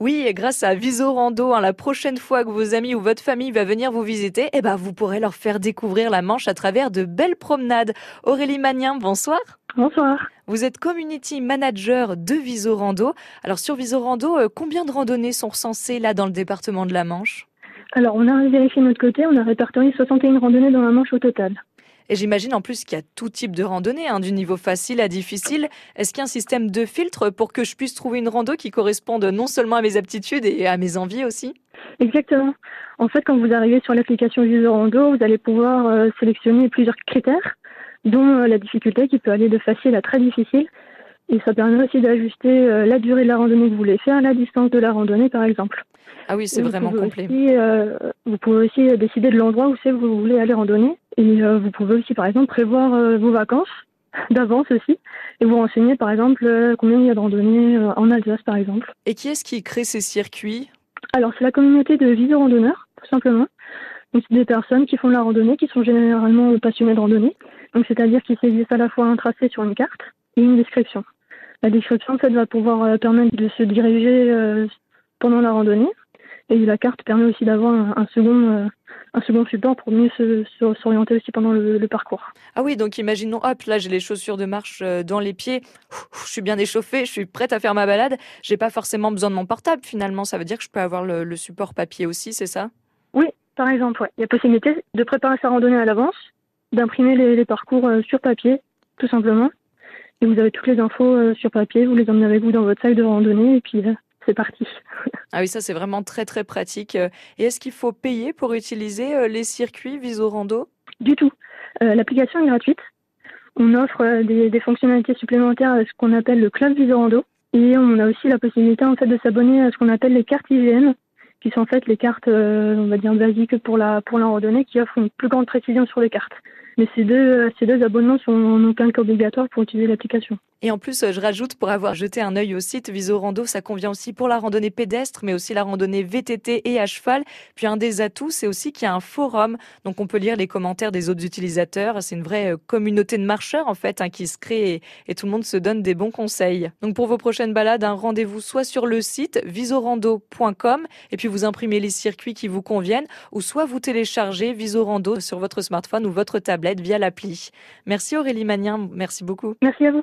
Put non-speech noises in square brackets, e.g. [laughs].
Oui, et grâce à Visorando, hein, la prochaine fois que vos amis ou votre famille va venir vous visiter, eh ben, vous pourrez leur faire découvrir la Manche à travers de belles promenades. Aurélie Magnien, bonsoir. Bonsoir. Vous êtes community manager de Visorando. Alors sur Visorando, euh, combien de randonnées sont recensées là dans le département de la Manche? Alors, on a vérifié de notre côté, on a répertorié 61 randonnées dans la Manche au total. Et j'imagine en plus qu'il y a tout type de randonnée, hein, du niveau facile à difficile. Est-ce qu'il y a un système de filtre pour que je puisse trouver une rando qui corresponde non seulement à mes aptitudes et à mes envies aussi? Exactement. En fait, quand vous arrivez sur l'application Visorando, vous allez pouvoir euh, sélectionner plusieurs critères, dont euh, la difficulté qui peut aller de facile à très difficile. Et ça permet aussi d'ajuster euh, la durée de la randonnée que vous voulez faire, la distance de la randonnée par exemple. Ah oui, c'est vraiment complet. aussi, euh, vous pouvez aussi euh, décider de l'endroit où c'est que vous voulez aller randonner. Et euh, vous pouvez aussi, par exemple, prévoir euh, vos vacances [laughs] d'avance aussi. Et vous renseigner, par exemple, euh, combien il y a de randonnées euh, en Alsace, par exemple. Et qui est-ce qui crée ces circuits? Alors, c'est la communauté de visio-randonneurs, tout simplement. Donc, c'est des personnes qui font de la randonnée, qui sont généralement passionnés de randonnée. Donc, c'est-à-dire qu'ils saisissent à la fois un tracé sur une carte et une description. La description, fait, va pouvoir euh, permettre de se diriger euh, pendant la randonnée. Et la carte permet aussi d'avoir un, un second, euh, un second support pour mieux s'orienter aussi pendant le, le parcours. Ah oui, donc imaginons, hop, là j'ai les chaussures de marche dans les pieds, je suis bien échauffée, je suis prête à faire ma balade, j'ai pas forcément besoin de mon portable finalement, ça veut dire que je peux avoir le, le support papier aussi, c'est ça? Oui, par exemple, ouais. il y a possibilité de préparer sa randonnée à l'avance, d'imprimer les, les parcours sur papier, tout simplement. Et vous avez toutes les infos euh, sur papier, vous les emmenez avec vous dans votre sac de randonnée et puis euh, c'est parti. Ah oui, ça c'est vraiment très très pratique. Et est-ce qu'il faut payer pour utiliser euh, les circuits Visorando Du tout. Euh, L'application est gratuite. On offre des, des fonctionnalités supplémentaires à ce qu'on appelle le club Visorando. Et on a aussi la possibilité en fait de s'abonner à ce qu'on appelle les cartes IGN, qui sont en fait les cartes, euh, on va dire basiques pour la pour la randonnée, qui offrent une plus grande précision sur les cartes. Mais ces deux ces deux abonnements sont en aucun cas obligatoires pour utiliser l'application. Et en plus, euh, je rajoute, pour avoir jeté un œil au site, Visorando, ça convient aussi pour la randonnée pédestre, mais aussi la randonnée VTT et à cheval. Puis un des atouts, c'est aussi qu'il y a un forum, donc on peut lire les commentaires des autres utilisateurs. C'est une vraie euh, communauté de marcheurs, en fait, hein, qui se crée et, tout le monde se donne des bons conseils. Donc pour vos prochaines balades, un rendez-vous soit sur le site visorando.com et puis vous imprimez les circuits qui vous conviennent, ou soit vous téléchargez Visorando sur votre smartphone ou votre tablette via l'appli. Merci Aurélie Magnien, merci beaucoup. Merci à vous.